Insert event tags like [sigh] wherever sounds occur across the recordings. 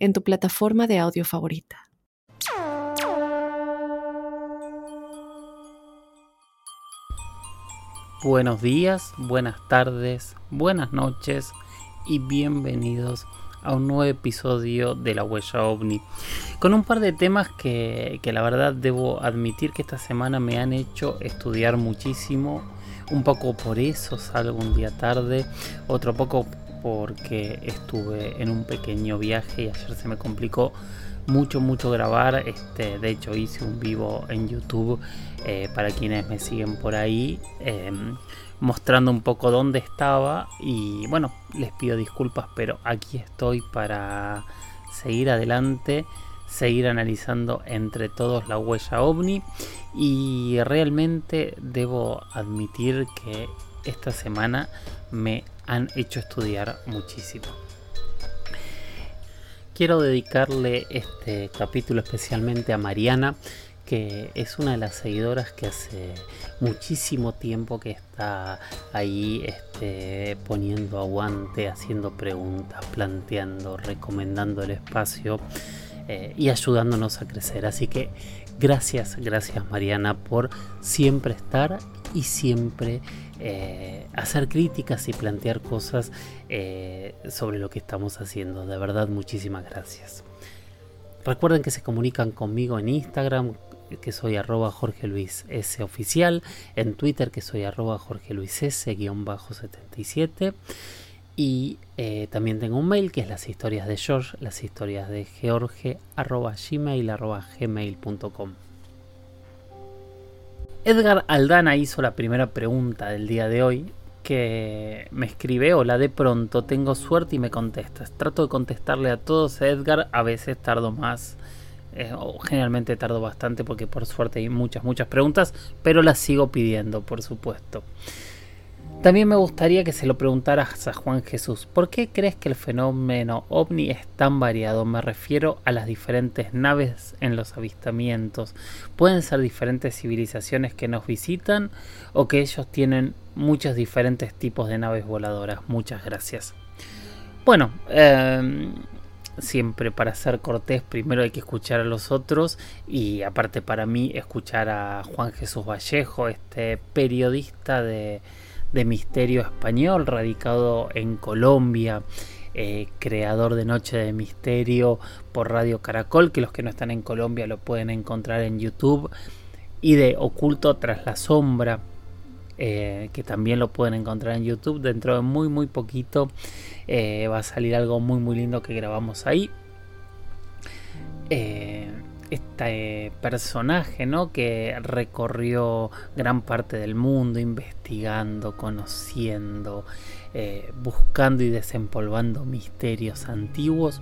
en tu plataforma de audio favorita. Buenos días, buenas tardes, buenas noches y bienvenidos a un nuevo episodio de La Huella OVNI. Con un par de temas que, que la verdad debo admitir que esta semana me han hecho estudiar muchísimo. Un poco por eso salgo un día tarde, otro poco porque estuve en un pequeño viaje y ayer se me complicó mucho, mucho grabar. Este, de hecho, hice un vivo en YouTube eh, para quienes me siguen por ahí, em, mostrando un poco dónde estaba. Y bueno, les pido disculpas, pero aquí estoy para seguir adelante, seguir analizando entre todos la huella ovni. Y realmente debo admitir que esta semana me han hecho estudiar muchísimo. Quiero dedicarle este capítulo especialmente a Mariana, que es una de las seguidoras que hace muchísimo tiempo que está ahí este, poniendo aguante, haciendo preguntas, planteando, recomendando el espacio eh, y ayudándonos a crecer. Así que gracias, gracias Mariana por siempre estar y siempre eh, hacer críticas y plantear cosas eh, sobre lo que estamos haciendo. De verdad, muchísimas gracias. Recuerden que se comunican conmigo en Instagram, que soy arroba Jorge Luis S oficial, en Twitter que soy arroba Jorge Luis S guion bajo 77 y eh, también tengo un mail que es las historias de George, las historias de George arroba gmail arroba gmail.com. Edgar Aldana hizo la primera pregunta del día de hoy, que me escribe, hola, de pronto tengo suerte y me contestas. Trato de contestarle a todos, Edgar, a veces tardo más, eh, o generalmente tardo bastante porque por suerte hay muchas, muchas preguntas, pero las sigo pidiendo, por supuesto. También me gustaría que se lo preguntaras a Juan Jesús, ¿por qué crees que el fenómeno ovni es tan variado? Me refiero a las diferentes naves en los avistamientos. ¿Pueden ser diferentes civilizaciones que nos visitan o que ellos tienen muchos diferentes tipos de naves voladoras? Muchas gracias. Bueno, em, siempre para ser cortés primero hay que escuchar a los otros y aparte para mí escuchar a Juan Jesús Vallejo, este periodista de de misterio español, radicado en Colombia, eh, creador de Noche de Misterio por Radio Caracol, que los que no están en Colombia lo pueden encontrar en YouTube, y de Oculto tras la sombra, eh, que también lo pueden encontrar en YouTube. Dentro de muy muy poquito eh, va a salir algo muy muy lindo que grabamos ahí este personaje ¿no? que recorrió gran parte del mundo investigando, conociendo, eh, buscando y desempolvando misterios antiguos.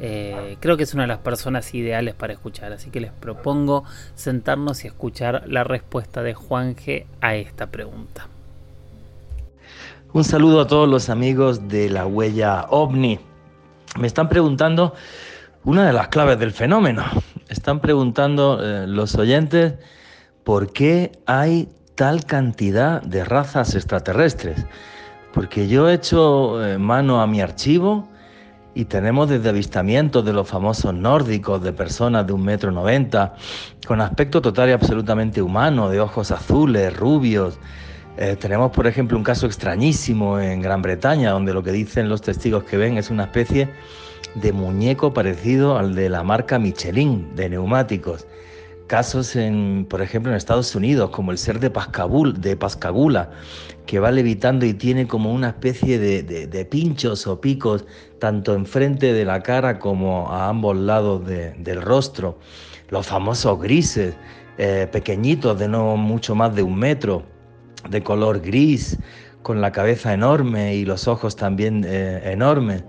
Eh, creo que es una de las personas ideales para escuchar, así que les propongo sentarnos y escuchar la respuesta de Juanje a esta pregunta. Un saludo a todos los amigos de la huella ovni. Me están preguntando una de las claves del fenómeno. Están preguntando eh, los oyentes por qué hay tal cantidad de razas extraterrestres. Porque yo he hecho eh, mano a mi archivo y tenemos desde avistamientos de los famosos nórdicos, de personas de un metro noventa, con aspecto total y absolutamente humano, de ojos azules, rubios. Eh, tenemos, por ejemplo, un caso extrañísimo en Gran Bretaña, donde lo que dicen los testigos que ven es una especie de muñeco parecido al de la marca Michelin de neumáticos. Casos, en, por ejemplo, en Estados Unidos, como el ser de, Pascabul, de Pascagula, que va levitando y tiene como una especie de, pinchos o picos, tanto enfrente de la cara como a ambos lados del rostro. Los famosos grises, eh, pequeñitos, de no mucho más de un metro, de color gris, con la cabeza enorme y los ojos también eh, enormes.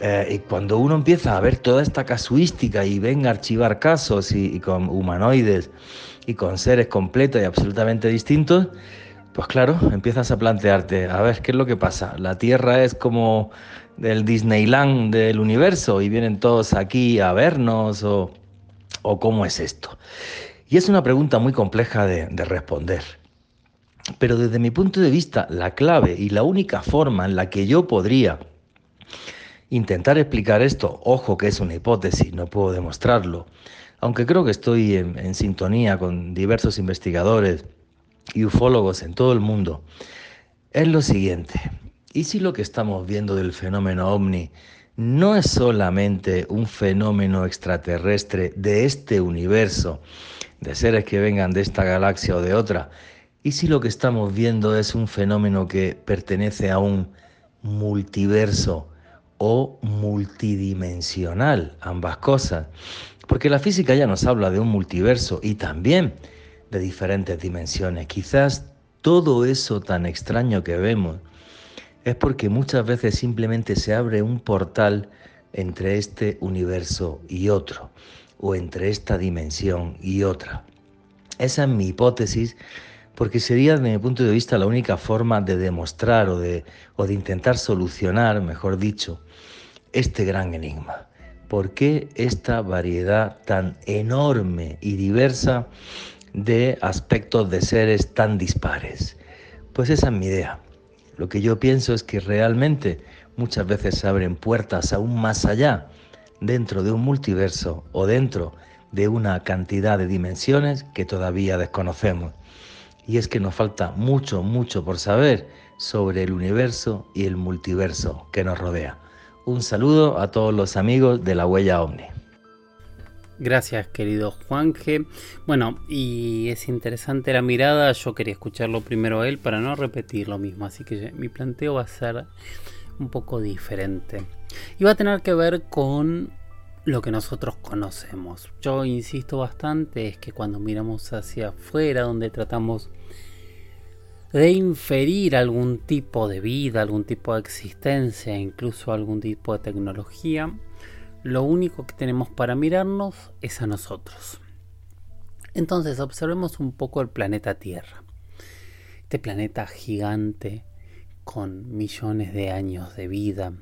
Eh, y cuando uno empieza a ver toda esta casuística y venga a archivar casos y, con humanoides y con seres completos y absolutamente distintos, pues claro, empiezas a plantearte, a ver, ¿qué es lo que pasa? La Tierra es como el Disneyland del universo y vienen todos aquí a vernos o, cómo es esto. Y es una pregunta muy compleja de responder. Pero desde mi punto de vista, la clave y la única forma en la que yo podría intentar explicar esto, ojo que es una hipótesis, no puedo demostrarlo, aunque creo que estoy en, sintonía con diversos investigadores y ufólogos en todo el mundo, es lo siguiente. ¿Y si lo que estamos viendo del fenómeno ovni no es solamente un fenómeno extraterrestre de este universo, de seres que vengan de esta galaxia o de otra? ¿Y si lo que estamos viendo es un fenómeno que pertenece a un multiverso o multidimensional, ambas cosas. Porque la física ya nos habla de un multiverso y también de diferentes dimensiones. Quizás todo eso tan extraño que vemos es porque muchas veces simplemente se abre un portal entre este universo y otro, o entre esta dimensión y otra. Esa es mi hipótesis porque sería desde mi punto de vista la única forma de demostrar o de, o de intentar solucionar, mejor dicho, este gran enigma. ¿Por qué esta variedad tan enorme y diversa de aspectos de seres tan dispares? Pues esa es mi idea. Lo que yo pienso es que realmente muchas veces se abren puertas aún más allá, dentro de un multiverso o dentro de una cantidad de dimensiones que todavía desconocemos y es que nos falta mucho, mucho por saber sobre el universo y el multiverso que nos rodea. Un saludo a todos los amigos de la Huella Omni. Gracias, querido Juanje. Bueno, y es interesante la mirada. Yo quería escucharlo primero a él para no repetir lo mismo, así que mi planteo va a ser un poco diferente. Y va a tener que ver con lo que nosotros conocemos. Yo insisto bastante es que cuando miramos hacia afuera, donde tratamos de inferir algún tipo de vida, algún tipo de existencia, incluso algún tipo de tecnología, lo único que tenemos para mirarnos es a nosotros. Entonces observemos un poco el planeta Tierra. Este planeta gigante con millones de años de vida,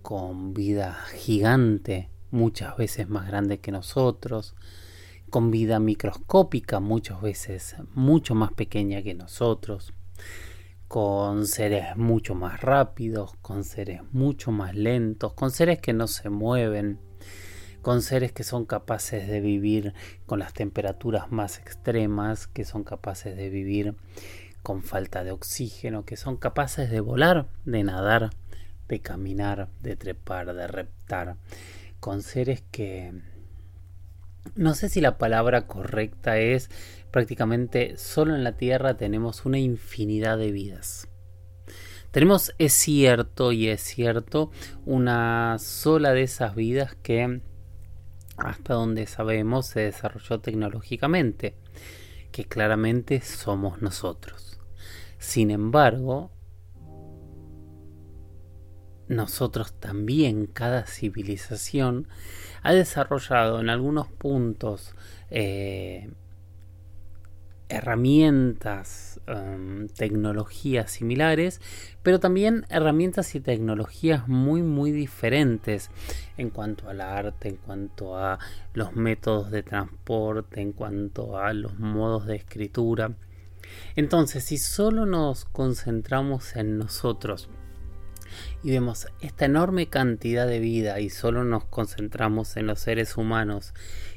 con vida gigante muchas veces más grande que nosotros, con vida microscópica muchas veces mucho más pequeña que nosotros, con seres mucho más rápidos, con seres mucho más lentos, con seres que no se mueven, con seres que son capaces de vivir con las temperaturas más extremas, que son capaces de vivir con falta de oxígeno, que son capaces de volar, de nadar, de caminar, de trepar, de reptar, con seres que no sé si la palabra correcta es prácticamente solo en la Tierra tenemos una infinidad de vidas. Tenemos, es cierto y es cierto, una sola de esas vidas que hasta donde sabemos se desarrolló tecnológicamente, que claramente somos nosotros. Sin embargo, nosotros también, cada civilización, ha desarrollado en algunos puntos eh, herramientas, em, tecnologías similares, pero también herramientas y tecnologías muy muy diferentes en cuanto al arte, en cuanto a los métodos de transporte, en cuanto a los modos de escritura. Entonces, si solo nos concentramos en nosotros, y vemos esta enorme cantidad de vida y solo nos concentramos en los seres humanos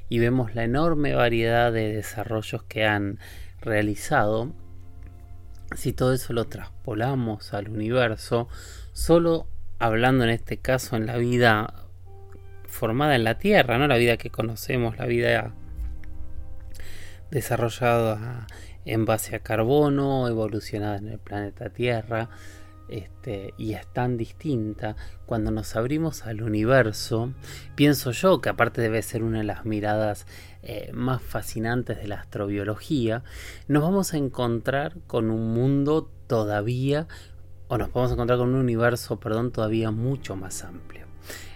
y vemos la enorme variedad de desarrollos que han realizado, si todo eso lo traspolamos al universo, solo hablando en este caso en la vida formada en la Tierra, no la vida que conocemos, la vida desarrollada en base a carbono, evolucionada en el planeta Tierra, este, y es tan distinta, cuando nos abrimos al universo, pienso yo que aparte debe ser una de las miradas eh, más fascinantes de la astrobiología, nos vamos a encontrar con un mundo todavía, o nos vamos a encontrar con un universo, perdón, todavía mucho más amplio.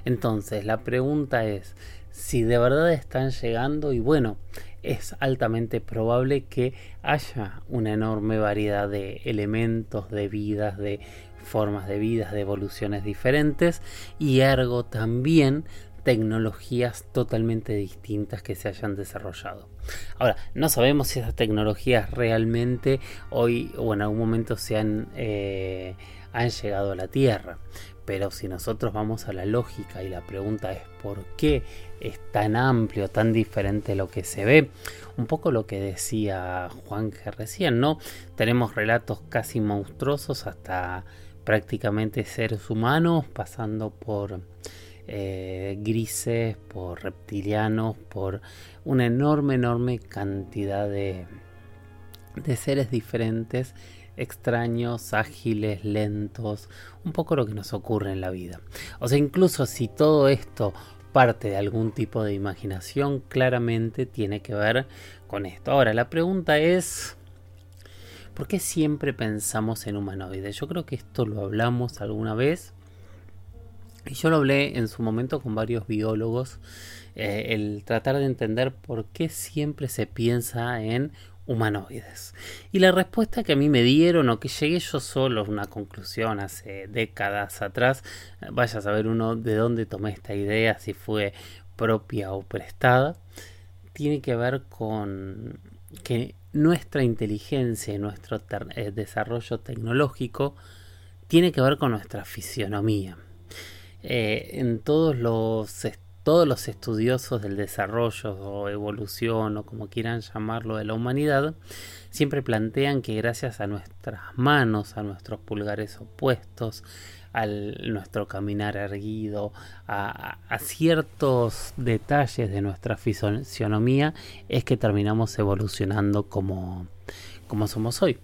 Entonces, la pregunta es si de verdad están llegando y bueno, es altamente probable que haya una enorme variedad de elementos, de vidas, de formas de vidas, de evoluciones diferentes y ergo también tecnologías totalmente distintas que se hayan desarrollado. Ahora, no sabemos si esas tecnologías realmente hoy o en algún momento se han, eh, han llegado a la Tierra. Pero si nosotros vamos a la lógica y la pregunta es por qué es tan amplio, tan diferente lo que se ve, un poco lo que decía Juan que recién, ¿no? Tenemos relatos casi monstruosos hasta prácticamente seres humanos, pasando por eh, grises, por reptilianos, por una enorme, enorme cantidad de, de seres diferentes, extraños, ágiles, lentos, un poco lo que nos ocurre en la vida. O sea, incluso si todo esto parte de algún tipo de imaginación, claramente tiene que ver con esto. Ahora, la pregunta es... ¿Por qué siempre pensamos en humanoides? Yo creo que esto lo hablamos alguna vez y yo lo hablé en su momento con varios biólogos, eh, el tratar de entender por qué siempre se piensa en humanoides. Y la respuesta que a mí me dieron o que llegué yo solo a una conclusión hace décadas atrás, vaya a saber uno de dónde tomé esta idea, si fue propia o prestada, tiene que ver con que nuestra inteligencia y nuestro eh, desarrollo tecnológico tiene que ver con nuestra fisionomía. Eh, en todos los, todos los estudiosos del desarrollo o evolución o como quieran llamarlo de la humanidad, siempre plantean que gracias a nuestras manos, a nuestros pulgares opuestos, a nuestro caminar erguido, a, ciertos detalles de nuestra fisionomía, es que terminamos evolucionando como, como somos hoy.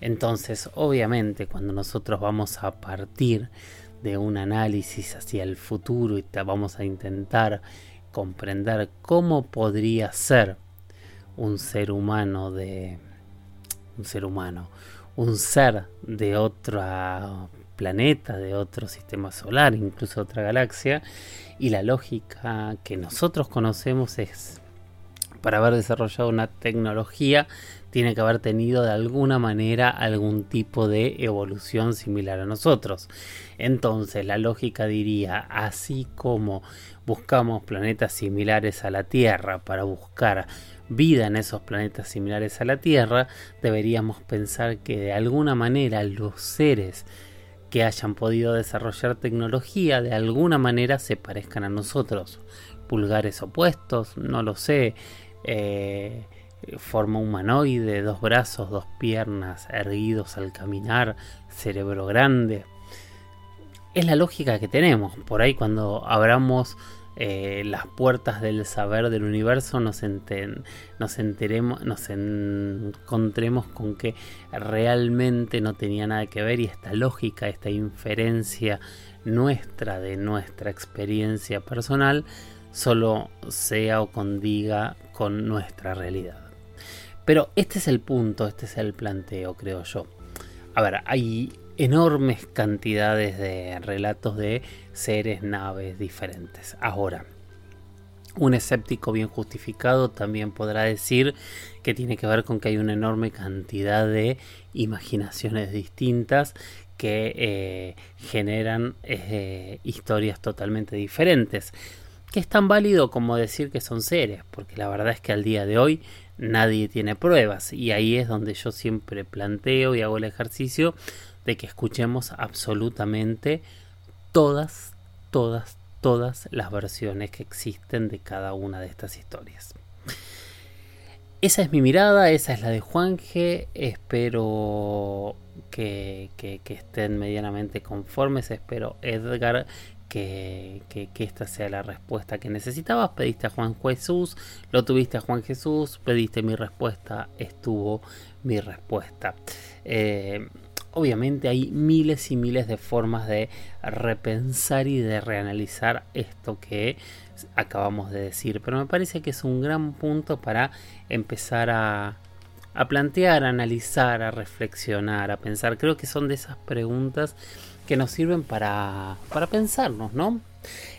Entonces, obviamente, cuando nosotros vamos a partir de un análisis hacia el futuro y vamos a intentar comprender cómo podría ser un ser humano de un ser humano, un ser de otro planeta, de otro sistema solar, incluso otra galaxia, y la lógica que nosotros conocemos es para haber desarrollado una tecnología tiene que haber tenido de alguna manera algún tipo de evolución similar a nosotros. Entonces la lógica diría, así como buscamos planetas similares a la Tierra para buscar vida en esos planetas similares a la Tierra, deberíamos pensar que de alguna manera los seres que hayan podido desarrollar tecnología de alguna manera se parezcan a nosotros. Pulgares opuestos, no lo sé. Eh, forma humanoide, dos brazos, dos piernas, erguidos al caminar, cerebro grande. Es la lógica que tenemos. Por ahí cuando abramos eh, las puertas del saber del universo nos, nos enteremos, nos encontremos con que realmente no tenía nada que ver y esta lógica, esta inferencia nuestra de nuestra experiencia personal solo sea o condiga con nuestra realidad. Pero este es el punto, este es el planteo, creo yo. A ver, hay enormes cantidades de relatos de seres, naves diferentes. Ahora, un escéptico bien justificado también podrá decir que tiene que ver con que hay una enorme cantidad de imaginaciones distintas que eh, generan eh, historias totalmente diferentes. Que es tan válido como decir que son seres, porque la verdad es que al día de hoy nadie tiene pruebas. Y ahí es donde yo siempre planteo y hago el ejercicio de que escuchemos absolutamente todas, todas, todas las versiones que existen de cada una de estas historias. Esa es mi mirada, esa es la de Juanje, espero que, que, que estén medianamente conformes, espero Edgar que, esta sea la respuesta que necesitabas. Pediste a Juan Jesús, lo tuviste a Juan Jesús, pediste mi respuesta, estuvo mi respuesta. Eh, obviamente hay miles y miles de formas de repensar y de reanalizar esto que acabamos de decir, pero me parece que es un gran punto para empezar a, a plantear, a analizar, a reflexionar, a pensar. Creo que son de esas preguntas que nos sirven para, para pensarnos, ¿no?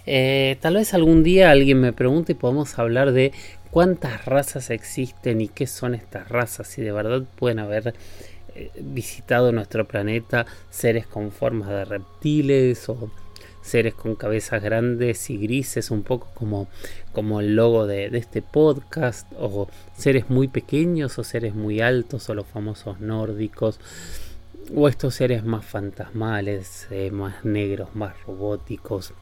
Eh, tal vez algún día alguien me pregunte y podemos hablar de cuántas razas existen y qué son estas razas, si de verdad pueden haber eh, visitado nuestro planeta seres con formas de reptiles o seres con cabezas grandes y grises, un poco como, como el logo de, este podcast, o seres muy pequeños o seres muy altos, o los famosos nórdicos, o estos seres más fantasmales, eh, más negros, más robóticos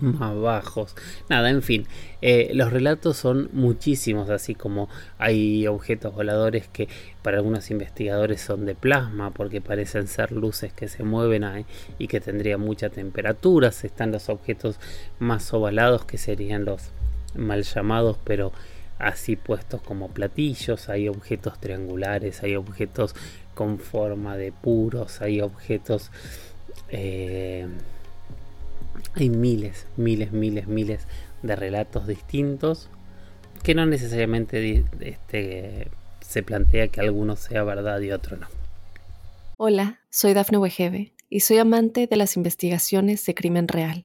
más bajos. Nada, en fin, eh, los relatos son muchísimos, así como hay objetos voladores que para algunos investigadores son de plasma porque parecen ser luces que se mueven ahí y que tendrían mucha temperatura. Están los objetos más ovalados que serían los mal llamados, pero así puestos como platillos. Hay objetos triangulares, hay objetos con forma de puros, hay objetos... Eh, hay miles, miles, miles, miles de relatos distintos que no necesariamente este, se plantea que alguno sea verdad y otro no. Hola, soy Dafne Wegebe y soy amante de las investigaciones de crimen real.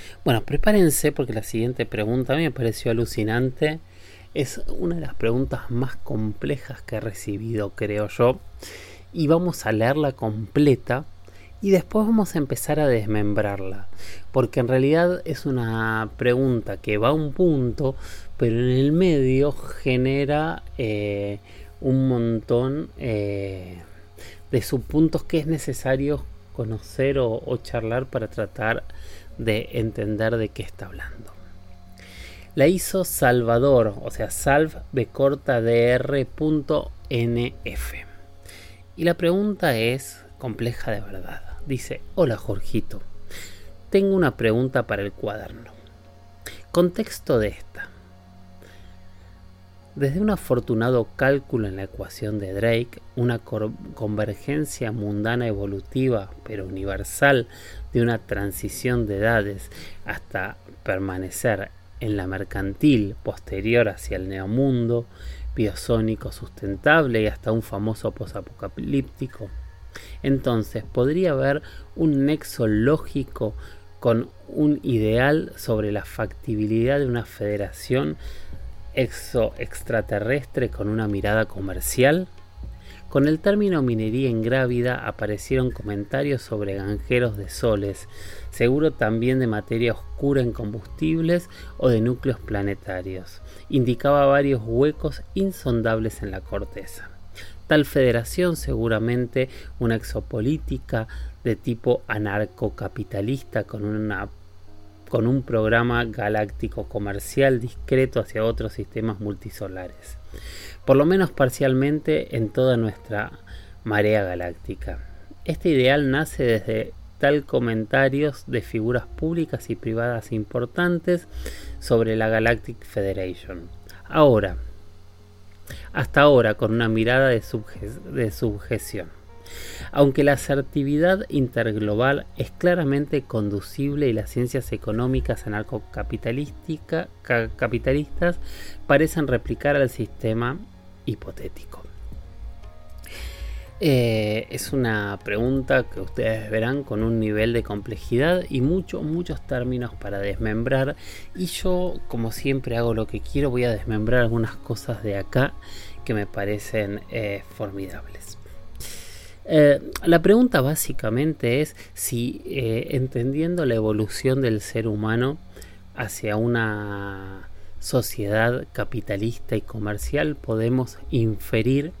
Bueno, prepárense porque la siguiente pregunta a mí me pareció alucinante. Es una de las preguntas más complejas que he recibido, creo yo. Y vamos a leerla completa y después vamos a empezar a desmembrarla, porque en realidad es una pregunta que va a un punto, pero en el medio genera eh, un montón eh, de subpuntos que es necesario conocer o, charlar para tratar de entender de qué está hablando. La hizo Salvador, o sea, salv corta Y la pregunta es compleja de verdad. Dice, hola Jorgito, tengo una pregunta para el cuaderno. Contexto de esta. Desde un afortunado cálculo en la ecuación de Drake, una convergencia mundana evolutiva pero universal de una transición de edades hasta permanecer en la mercantil posterior hacia el neomundo, biosónico sustentable y hasta un famoso posapocalíptico, entonces, podría haber un nexo lógico con un ideal sobre la factibilidad de una federación exo extraterrestre con una mirada comercial. Con el término minería ingrávida aparecieron comentarios sobre granjeros de soles, seguro también de materia oscura en combustibles o de núcleos planetarios. Indicaba varios huecos insondables en la corteza tal federación, seguramente una exopolítica de tipo anarcocapitalista con una con un programa galáctico comercial discreto hacia otros sistemas multisolares, por lo menos parcialmente en toda nuestra marea galáctica. Este ideal nace desde tal comentarios de figuras públicas y privadas importantes sobre la Galactic Federation. Ahora, hasta ahora con una mirada de, de subjeción. Aunque la asertividad interglobal es claramente conducible y las ciencias económicas anarcocapitalistas parecen replicar al sistema hipotético. Eh, es una pregunta que ustedes verán con un nivel de complejidad y muchos, muchos términos para desmembrar. Y yo, como siempre hago lo que quiero, voy a desmembrar algunas cosas de acá que me parecen eh, formidables. Eh, la pregunta básicamente es si entendiendo la evolución del ser humano hacia una sociedad capitalista y comercial podemos inferir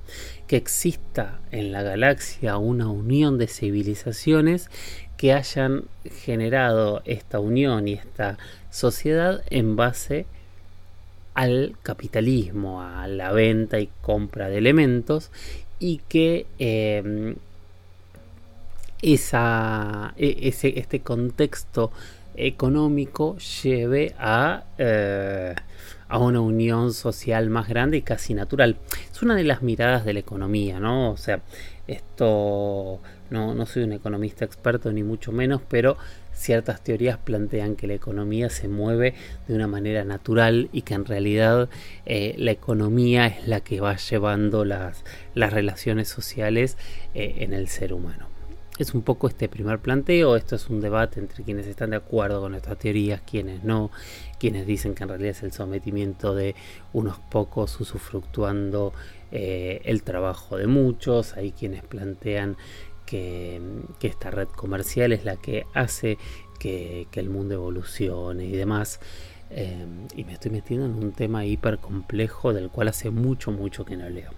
que exista en la galaxia una unión de civilizaciones que hayan generado esta unión y esta sociedad en base al capitalismo, a la venta y compra de elementos y que em, esa, e, ese, este contexto económico lleve a, eh, a una unión social más grande y casi natural. Es una de las miradas de la economía, ¿no? O sea, esto no, no soy un economista experto ni mucho menos, pero ciertas teorías plantean que la economía se mueve de una manera natural y que en realidad eh, la economía es la que va llevando las, las relaciones sociales eh, en el ser humano. Es un poco este primer planteo, esto es un debate entre quienes están de acuerdo con estas teorías, quienes no, quienes dicen que en realidad es el sometimiento de unos pocos usufructuando eh, el trabajo de muchos, hay quienes plantean que, esta red comercial es la que hace que, el mundo evolucione y demás. Eh, y me estoy metiendo en un tema hiper complejo del cual hace mucho, mucho que no leo.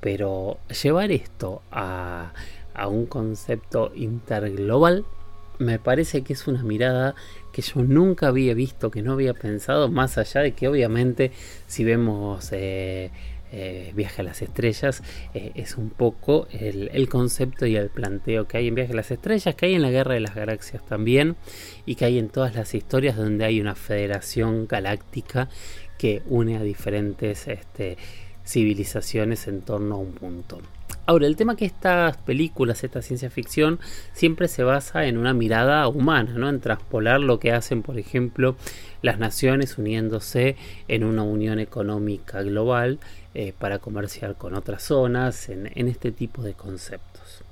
Pero llevar esto a, a un concepto interglobal me parece que es una mirada que yo nunca había visto, que no había pensado, más allá de que obviamente si vemos eh, eh, Viaje a las Estrellas, eh, es un poco el, concepto y el planteo que hay en Viaje a las Estrellas, que hay en la Guerra de las Galaxias también, y que hay en todas las historias donde hay una federación galáctica que une a diferentes este, civilizaciones en torno a un punto. Ahora, el tema que estas películas, esta ciencia ficción, siempre se basa en una mirada humana, ¿no? En traspolar lo que hacen, por ejemplo, las naciones uniéndose en una unión económica global eh, para comerciar con otras zonas, en, este tipo de conceptos.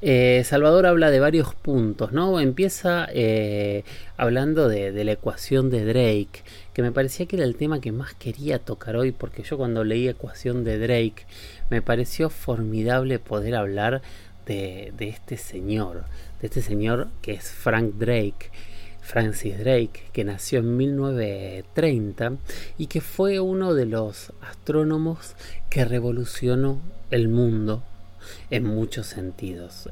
Eh, Salvador habla de varios puntos, ¿no? Empieza eh, hablando de, la ecuación de Drake, que me parecía que era el tema que más quería tocar hoy, porque yo cuando leí ecuación de Drake me pareció formidable poder hablar de, este señor, de este señor que es Frank Drake, Francis Drake, que nació en 1930 y que fue uno de los astrónomos que revolucionó el mundo en muchos sentidos.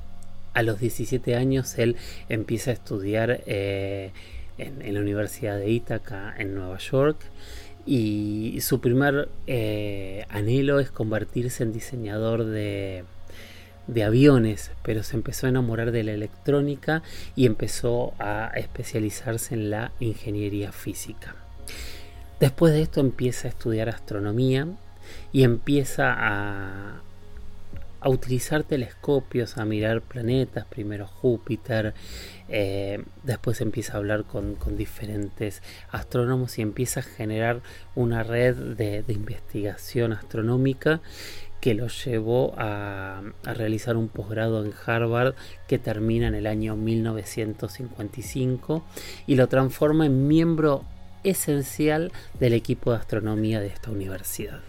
A los 17 años él empieza a estudiar eh, en, la Universidad de Ítaca en Nueva York y su primer eh, anhelo es convertirse en diseñador de, de aviones, pero se empezó a enamorar de la electrónica y empezó a especializarse en la ingeniería física. Después de esto empieza a estudiar astronomía y empieza a, a utilizar telescopios, a mirar planetas, primero Júpiter, eh, después empieza a hablar con, diferentes astrónomos y empieza a generar una red de, investigación astronómica que lo llevó a, realizar un posgrado en Harvard que termina en el año 1955 y lo transforma en miembro esencial del equipo de astronomía de esta universidad.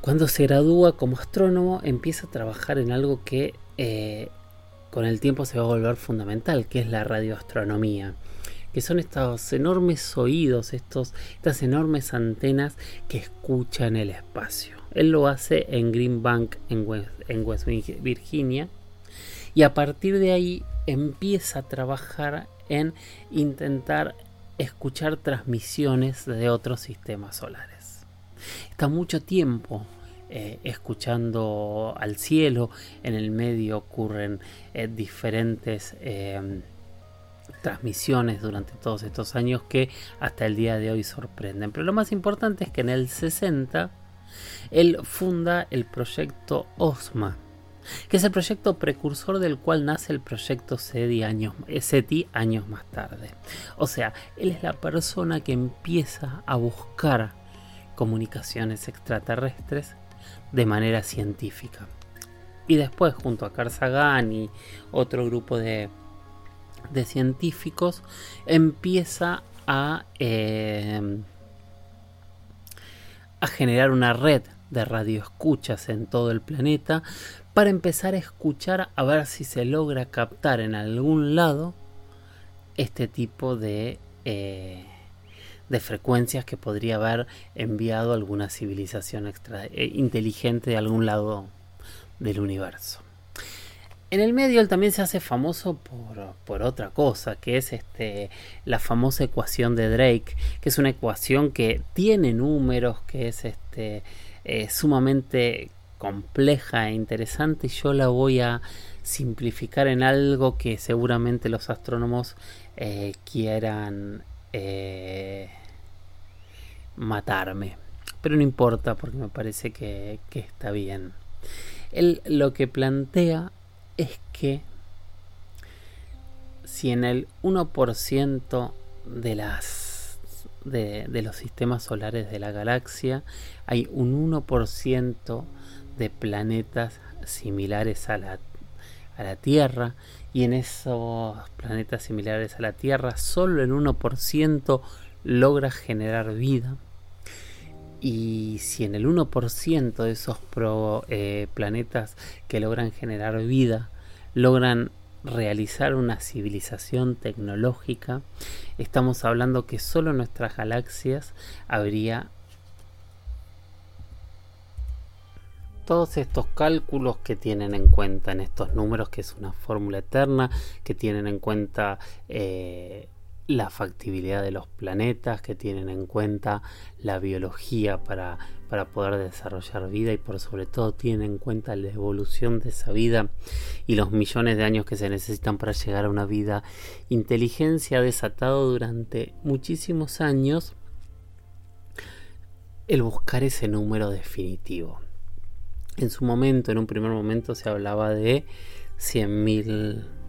Cuando se gradúa como astrónomo empieza a trabajar en algo que eh, con el tiempo se va a volver fundamental, que es la radioastronomía, que son estos enormes oídos, estos, estas enormes antenas que escuchan el espacio. Él lo hace en Green Bank, en West Virginia, y a partir de ahí empieza a trabajar en intentar escuchar transmisiones de otros sistemas solares está mucho tiempo eh, escuchando al cielo, en el medio ocurren eh, diferentes em, transmisiones durante todos estos años que hasta el día de hoy sorprenden. Pero lo más importante es que en el 60 él funda el proyecto OSMA, que es el proyecto precursor del cual nace el proyecto SETI años, SETI años más tarde. O sea, él es la persona que empieza a buscar comunicaciones extraterrestres de manera científica. Y después, junto a Carl Sagan y otro grupo de, de científicos, empieza a, eh, a generar una red de radioescuchas en todo el planeta para empezar a escuchar a ver si se logra captar en algún lado este tipo de eh, de frecuencias que podría haber enviado alguna civilización extra, eh, inteligente de algún lado del universo. En el medio él también se hace famoso por, otra cosa, que es este, la famosa ecuación de Drake, que es una ecuación que tiene números, que es este, eh, sumamente compleja e interesante yo la voy a simplificar en algo que seguramente los astrónomos eh, quieran eh, matarme. Pero no importa porque me parece que, que está bien. Él lo que plantea es que si en el 1% de las de, de, los sistemas solares de la galaxia hay un 1% de planetas similares a la, a la Tierra y en esos planetas similares a la Tierra solo el 1% logra generar vida y si en el 1% de esos pro, eh, planetas que logran generar vida logran realizar una civilización tecnológica, estamos hablando que solo en nuestras galaxias habría todos estos cálculos que tienen en cuenta en estos números, que es una fórmula eterna, que tienen en cuenta eh, la factibilidad de los planetas, que tienen en cuenta la biología para, para poder desarrollar vida y por sobre todo tienen en cuenta la evolución de esa vida y los millones de años que se necesitan para llegar a una vida. Inteligencia desatado durante muchísimos años el buscar ese número definitivo. En su momento, en un primer momento, se hablaba de 100.000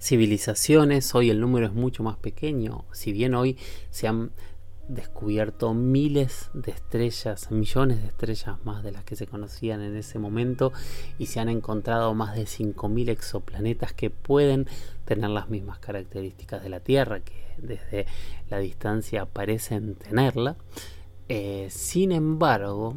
civilizaciones. Hoy el número es mucho más pequeño. Si bien hoy se han descubierto miles de estrellas, millones de estrellas más de las que se conocían en ese momento y se han encontrado más de 5.000 exoplanetas que pueden tener las mismas características de la Tierra, que desde la distancia parecen tenerla. Eh, sin embargo,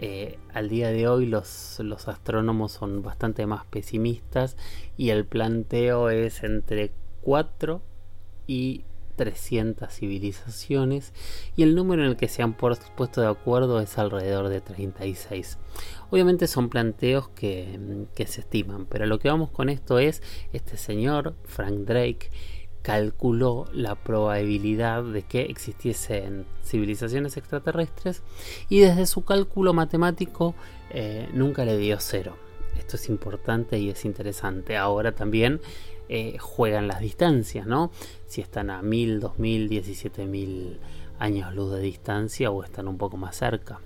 eh, al día de hoy los, astrónomos son bastante más pesimistas y el planteo es entre 4 y 300 civilizaciones y el número en el que se han puesto de acuerdo es alrededor de 36. Obviamente son planteos que, que se estiman, pero lo que vamos con esto es este señor, Frank Drake, calculó la probabilidad de que existiesen civilizaciones extraterrestres y desde su cálculo matemático eh, nunca le dio cero. Esto es importante y es interesante. Ahora también eh, juegan las distancias, ¿no? Si están a 1000, 2000, 17000 años luz de distancia o están un poco más cerca.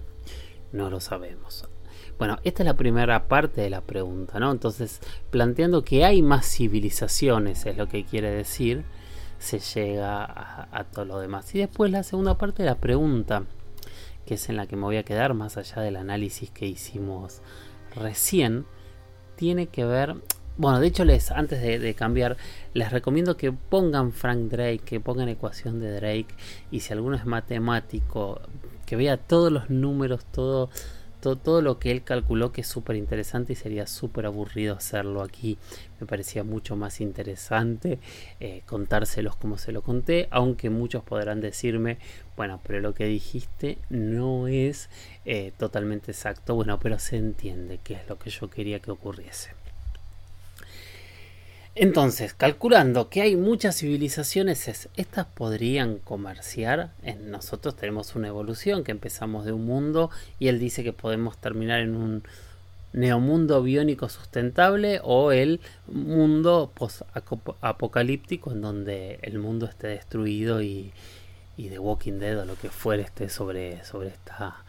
No lo sabemos. Bueno, esta es la primera parte de la pregunta, ¿no? Entonces, planteando que hay más civilizaciones, es lo que quiere decir, se llega a, todo lo demás. Y después la segunda parte de la pregunta, que es en la que me voy a quedar más allá del análisis que hicimos recién, tiene que ver... Bueno, de hecho, les, antes de, de cambiar, les recomiendo que pongan Frank Drake, que pongan ecuación de Drake, y si alguno es matemático, que vea todos los números, todo todo, lo que él calculó que es súper interesante y sería súper aburrido hacerlo aquí. Me parecía mucho más interesante eh, contárselos como se lo conté, aunque muchos podrán decirme, bueno, pero lo que dijiste no es eh, totalmente exacto, bueno, pero se entiende que es lo que yo quería que ocurriese. Entonces, calculando que hay muchas civilizaciones, estas podrían comerciar. Nosotros tenemos una evolución que empezamos de un mundo y él dice que podemos terminar en un neomundo biónico sustentable o el mundo post-apocalíptico en donde el mundo esté destruido y, y The Walking Dead o lo que fuera esté sobre, sobre esta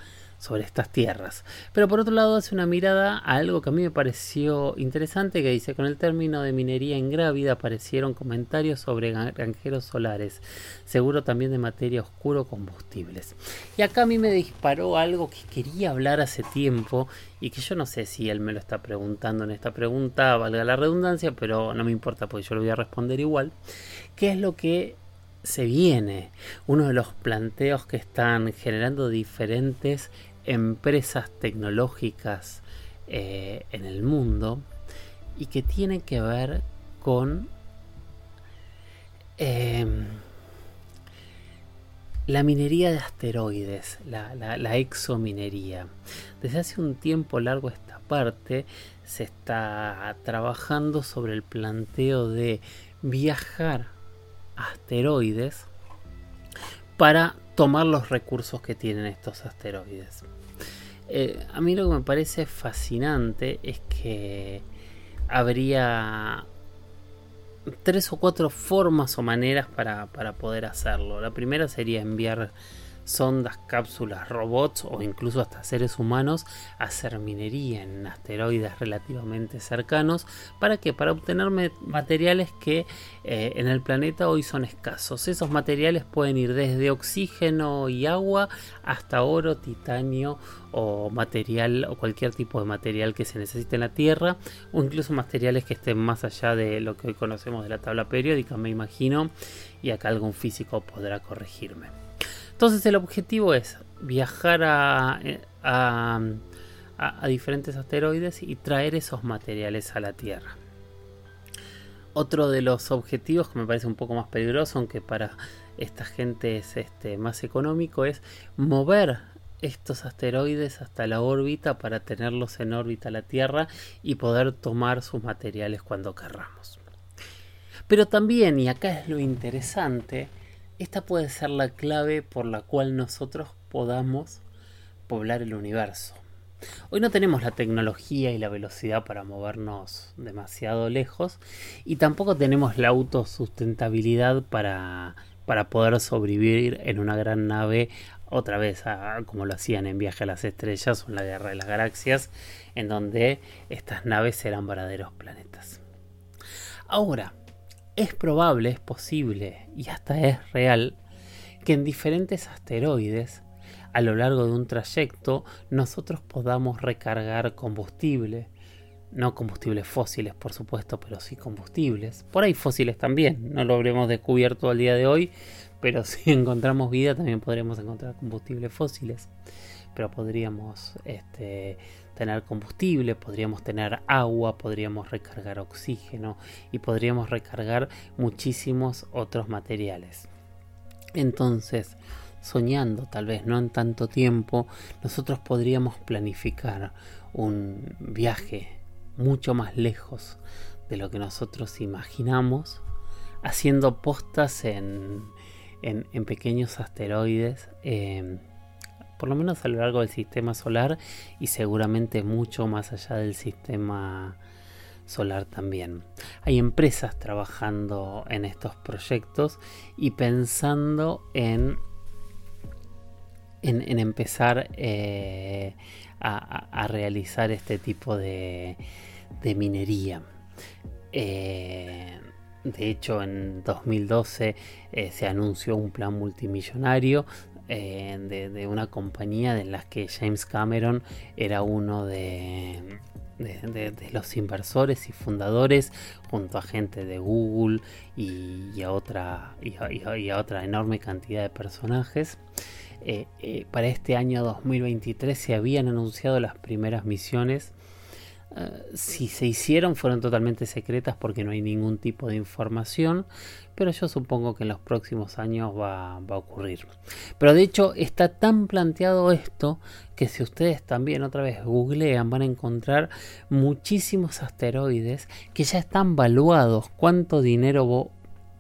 sobre estas tierras. Pero por otro lado hace una mirada a algo que a mí me pareció interesante que dice con el término de minería ingrávida aparecieron comentarios sobre granjeros solares, seguro también de materia oscuro combustibles. Y acá a mí me disparó algo que quería hablar hace tiempo y que yo no sé si él me lo está preguntando en esta pregunta, valga la redundancia, pero no me importa porque yo lo voy a responder igual. ¿Qué es lo que se viene? Uno de los planteos que están generando diferentes empresas tecnológicas eh, en el mundo y que tiene que ver con em, la minería de asteroides, la, exominería. Desde hace un tiempo largo esta parte se está trabajando sobre el planteo de viajar asteroides para tomar los recursos que tienen estos asteroides. Eh, a mí lo que me parece fascinante es que habría tres o cuatro formas o maneras para, para poder hacerlo. La primera sería enviar sondas, cápsulas, robots o incluso hasta seres humanos a hacer minería en asteroides relativamente cercanos. ¿Para qué? Para obtener materiales que eh, en el planeta hoy son escasos. Esos materiales pueden ir desde oxígeno y agua hasta oro, titanio o material o cualquier tipo de material que se necesite en la Tierra o incluso materiales que estén más allá de lo que hoy conocemos de la tabla periódica, me imagino, y acá algún físico podrá corregirme. Entonces el objetivo es viajar a, a, diferentes asteroides y traer esos materiales a la Tierra. Otro de los objetivos que me parece un poco más peligroso, aunque para esta gente es este, más económico, es mover estos asteroides hasta la órbita para tenerlos en órbita a la Tierra y poder tomar sus materiales cuando querramos. Pero también, y acá es lo interesante, esta puede ser la clave por la cual nosotros podamos poblar el universo. Hoy no tenemos la tecnología y la velocidad para movernos demasiado lejos y tampoco tenemos la autosustentabilidad para, para poder sobrevivir en una gran nave otra vez como lo hacían en Viaje a las Estrellas o en la Guerra de las Galaxias en donde estas naves eran verdaderos planetas. Ahora, es probable, es posible y hasta es real que en diferentes asteroides a lo largo de un trayecto nosotros podamos recargar combustible. No combustibles fósiles, por supuesto, pero sí combustibles. Por ahí fósiles también. No lo habremos descubierto al día de hoy, pero [laughs] si encontramos vida también podremos encontrar combustibles fósiles. Pero podríamos este, tener combustible, podríamos tener agua, podríamos recargar oxígeno y podríamos recargar muchísimos otros materiales. Entonces, soñando tal vez no en tanto tiempo, nosotros podríamos planificar un viaje mucho más lejos de lo que nosotros imaginamos, haciendo postas en, en, pequeños asteroides. Eh, por lo menos a lo largo del sistema solar y seguramente mucho más allá del sistema solar también. Hay empresas trabajando en estos proyectos y pensando en, en, empezar eh, a, realizar este tipo de, minería. Eh, de hecho, en 2012 eh, se anunció un plan multimillonario eh, de, una compañía de las que James Cameron era uno de, los inversores y fundadores junto a gente de Google y, a, otra, y, a, otra enorme cantidad de personajes. Eh, eh, para este año 2023 se habían anunciado las primeras misiones eh, si se hicieron fueron totalmente secretas porque no hay ningún tipo de información, pero yo supongo que en los próximos años va, a ocurrir. Pero de hecho está tan planteado esto que si ustedes también otra vez googlean van a encontrar muchísimos asteroides que ya están valuados, cuánto dinero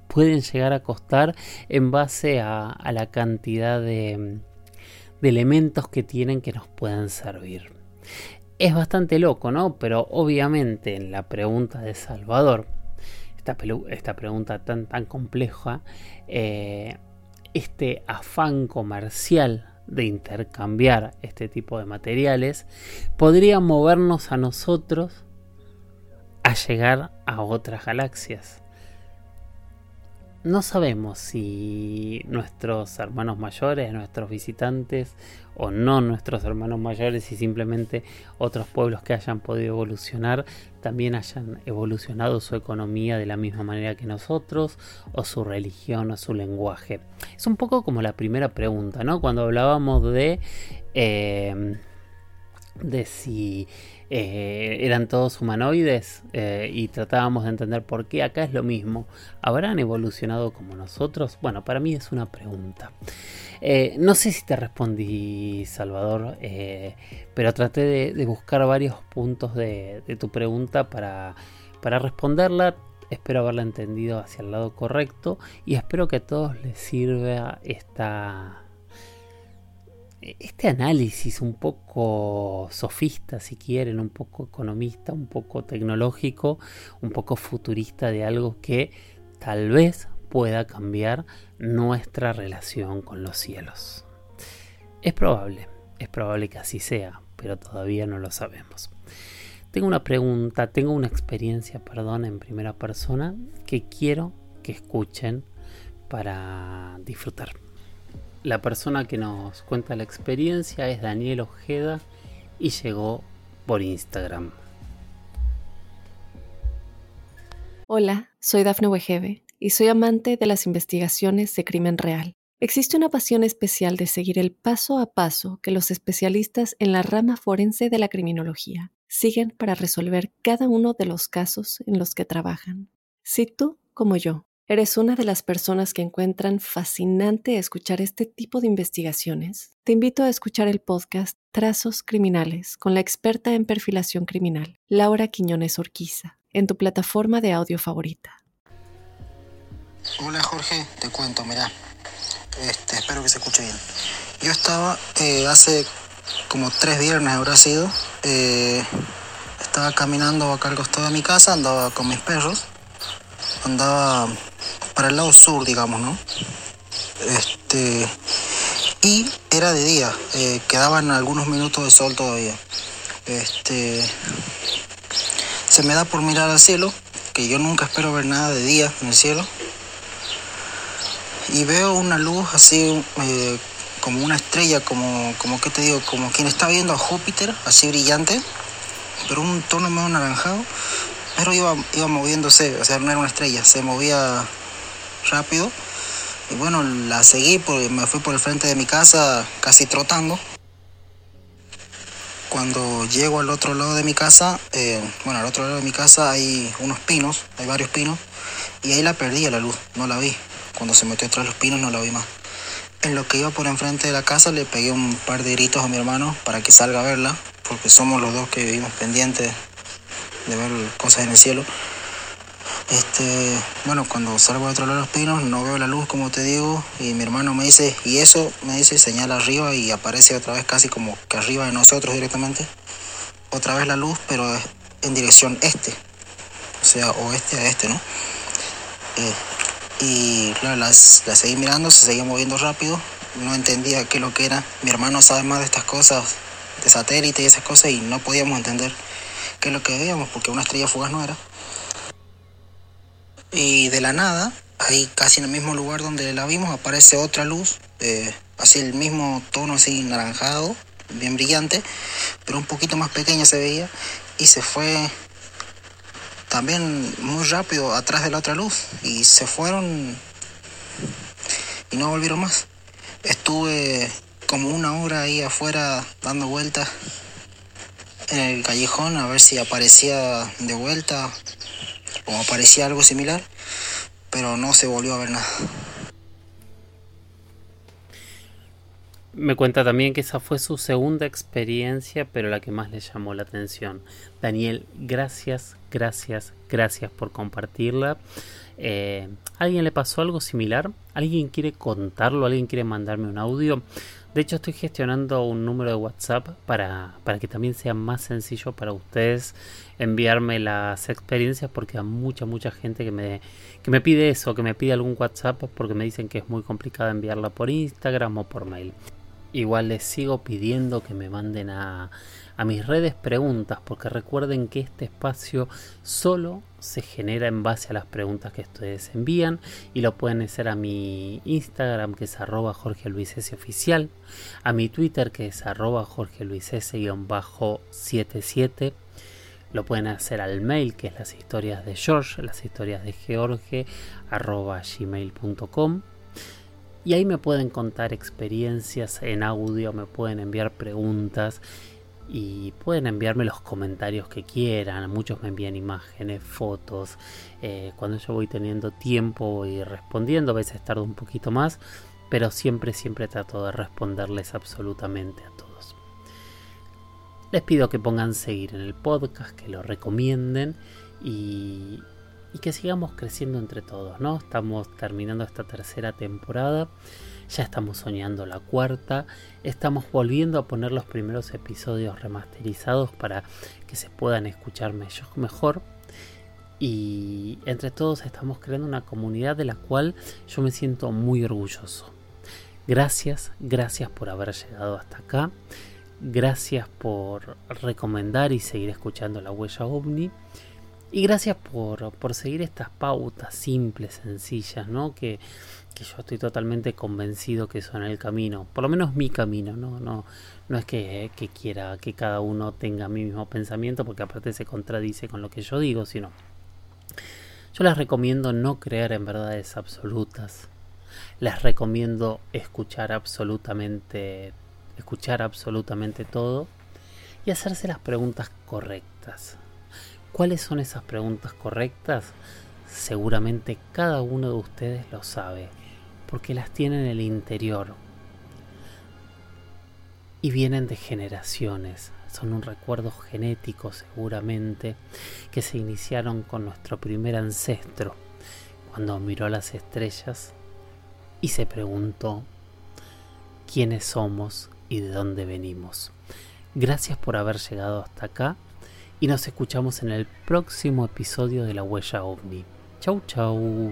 pueden llegar a costar en base a, la cantidad de elementos que tienen que nos puedan servir. Es bastante loco, ¿no? Pero obviamente en la pregunta de Salvador, esta, esta pregunta tan, tan compleja, eh, este afán comercial de intercambiar este tipo de materiales podría movernos a nosotros a llegar a otras galaxias. No sabemos si nuestros hermanos mayores, nuestros visitantes o no nuestros hermanos mayores y simplemente otros pueblos que hayan podido evolucionar también hayan evolucionado su economía de la misma manera que nosotros o su religión o su lenguaje. Es un poco como la primera pregunta, ¿no? Cuando hablábamos de... Eh, de si eh, eran todos humanoides eh, y tratábamos de entender por qué acá es lo mismo. ¿Habrán evolucionado como nosotros? Bueno, para mí es una pregunta. Eh, no sé si te respondí, Salvador, pero traté de, buscar varios puntos de, tu pregunta para, para responderla. Espero haberla entendido hacia el lado correcto y espero que a todos les sirva esta este análisis un poco sofista, si quieren, un poco economista, un poco tecnológico, un poco futurista de algo que tal vez pueda cambiar nuestra relación con los cielos. Es probable, es probable que así sea, pero todavía no lo sabemos. Tengo una pregunta, tengo una experiencia, perdón, en primera persona que quiero que escuchen para disfrutar. La persona que nos cuenta la experiencia es Daniel Ojeda y llegó por Instagram. Hola, soy Dafne Wegebe y soy amante de las investigaciones de crimen real. Existe una pasión especial de seguir el paso a paso que los especialistas en la rama forense de la criminología siguen para resolver cada uno de los casos en los que trabajan. Si tú, como yo, ¿Eres una de las personas que encuentran fascinante escuchar este tipo de investigaciones? Te invito a escuchar el podcast Trazos Criminales con la experta en perfilación criminal, Laura Quiñones Orquiza, en tu plataforma de audio favorita. Hola Jorge, te cuento, mira, este, espero que se escuche bien. Yo estaba eh, hace como tres viernes habrá sido, eh, estaba caminando acá al costado de mi casa, andaba con mis perros, andaba para el lado sur, digamos, ¿no? Este, y era de día, eh, quedaban algunos minutos de sol todavía. Este, se me da por mirar al cielo, que yo nunca espero ver nada de día en el cielo. Y veo una luz así, eh, como una estrella, como, como que te digo, como quien está viendo a Júpiter, así brillante, pero un tono medio anaranjado, pero iba, iba moviéndose, o sea, no era una estrella, se movía rápido. Y bueno, la seguí, porque me fui por el frente de mi casa casi trotando. Cuando llego al otro lado de mi casa, eh, bueno, al otro lado de mi casa hay unos pinos, hay varios pinos, y ahí la perdí a la luz, no la vi. Cuando se metió tras los pinos no la vi más. En lo que iba por enfrente de la casa le pegué un par de gritos a mi hermano para que salga a verla, porque somos los dos que vivimos pendientes de ver cosas en el cielo. Este, bueno, cuando salgo lado de los pinos no veo la luz como te digo y mi hermano me dice, y eso me dice, señala arriba y aparece otra vez casi como que arriba de nosotros directamente. Otra vez la luz, pero en dirección este, o sea, oeste a este, ¿no? Eh, y claro, las seguí mirando, se seguía moviendo rápido, no entendía qué lo que era. Mi hermano sabe más de estas cosas, de satélite y esas cosas, y no podíamos entender qué es lo que veíamos, porque una estrella fugaz no era. Y de la nada, ahí casi en el mismo lugar donde la vimos, aparece otra luz, eh, así el mismo tono así naranjado, bien brillante, pero un poquito más pequeña se veía, y se fue también muy rápido atrás de la otra luz, y se fueron y no volvieron más. Estuve como una hora ahí afuera dando vueltas en el callejón a ver si aparecía de vuelta o aparecía algo similar, pero no se volvió a ver nada. Me cuenta también que esa fue su segunda experiencia, pero la que más le llamó la atención. Daniel, gracias, gracias, gracias por compartirla. Eh, ¿Alguien le pasó algo similar? ¿Alguien quiere contarlo? ¿Alguien quiere mandarme un audio? De hecho, estoy gestionando un número de WhatsApp para, para que también sea más sencillo para ustedes enviarme las experiencias porque hay mucha, mucha gente que me, que me pide eso, que me pide algún WhatsApp porque me dicen que es muy complicado enviarla por Instagram o por mail. Igual les sigo pidiendo que me manden a, a mis redes preguntas, porque recuerden que este espacio solo se genera en base a las preguntas que ustedes envían y lo pueden hacer a mi Instagram que es arroba Jorge Luis S oficial, a mi Twitter que es arroba Jorge Luis S-77, lo pueden hacer al mail que es las historias de George, las historias de George arroba gmail.com y ahí me pueden contar experiencias en audio, me pueden enviar preguntas y pueden enviarme los comentarios que quieran. Muchos me envían imágenes, fotos. Eh, cuando yo voy teniendo tiempo voy respondiendo, a veces tardo un poquito más, pero siempre, siempre trato de responderles absolutamente a todos. Les pido que pongan seguir en el podcast, que lo recomienden y y que sigamos creciendo entre todos, ¿no? Estamos terminando esta tercera temporada, ya estamos soñando la cuarta, estamos volviendo a poner los primeros episodios remasterizados para que se puedan escuchar mejor. Y entre todos estamos creando una comunidad de la cual yo me siento muy orgulloso. Gracias, gracias por haber llegado hasta acá. Gracias por recomendar y seguir escuchando la huella ovni. Y gracias por, por seguir estas pautas simples, sencillas, ¿no? Que, que, yo estoy totalmente convencido que son el camino, por lo menos mi camino, ¿no? No, no es que, quiera que cada uno tenga mi mismo pensamiento, porque aparte se contradice con lo que yo digo, sino yo les recomiendo no creer en verdades absolutas. Les recomiendo escuchar absolutamente escuchar absolutamente todo y hacerse las preguntas correctas. ¿Cuáles son esas preguntas correctas? Seguramente cada uno de ustedes lo sabe, porque las tiene en el interior y vienen de generaciones. Son un recuerdo genético seguramente que se iniciaron con nuestro primer ancestro cuando miró las estrellas y se preguntó quiénes somos y de dónde venimos. Gracias por haber llegado hasta acá y nos escuchamos en el próximo episodio de La Huella OVNI. Chau chau.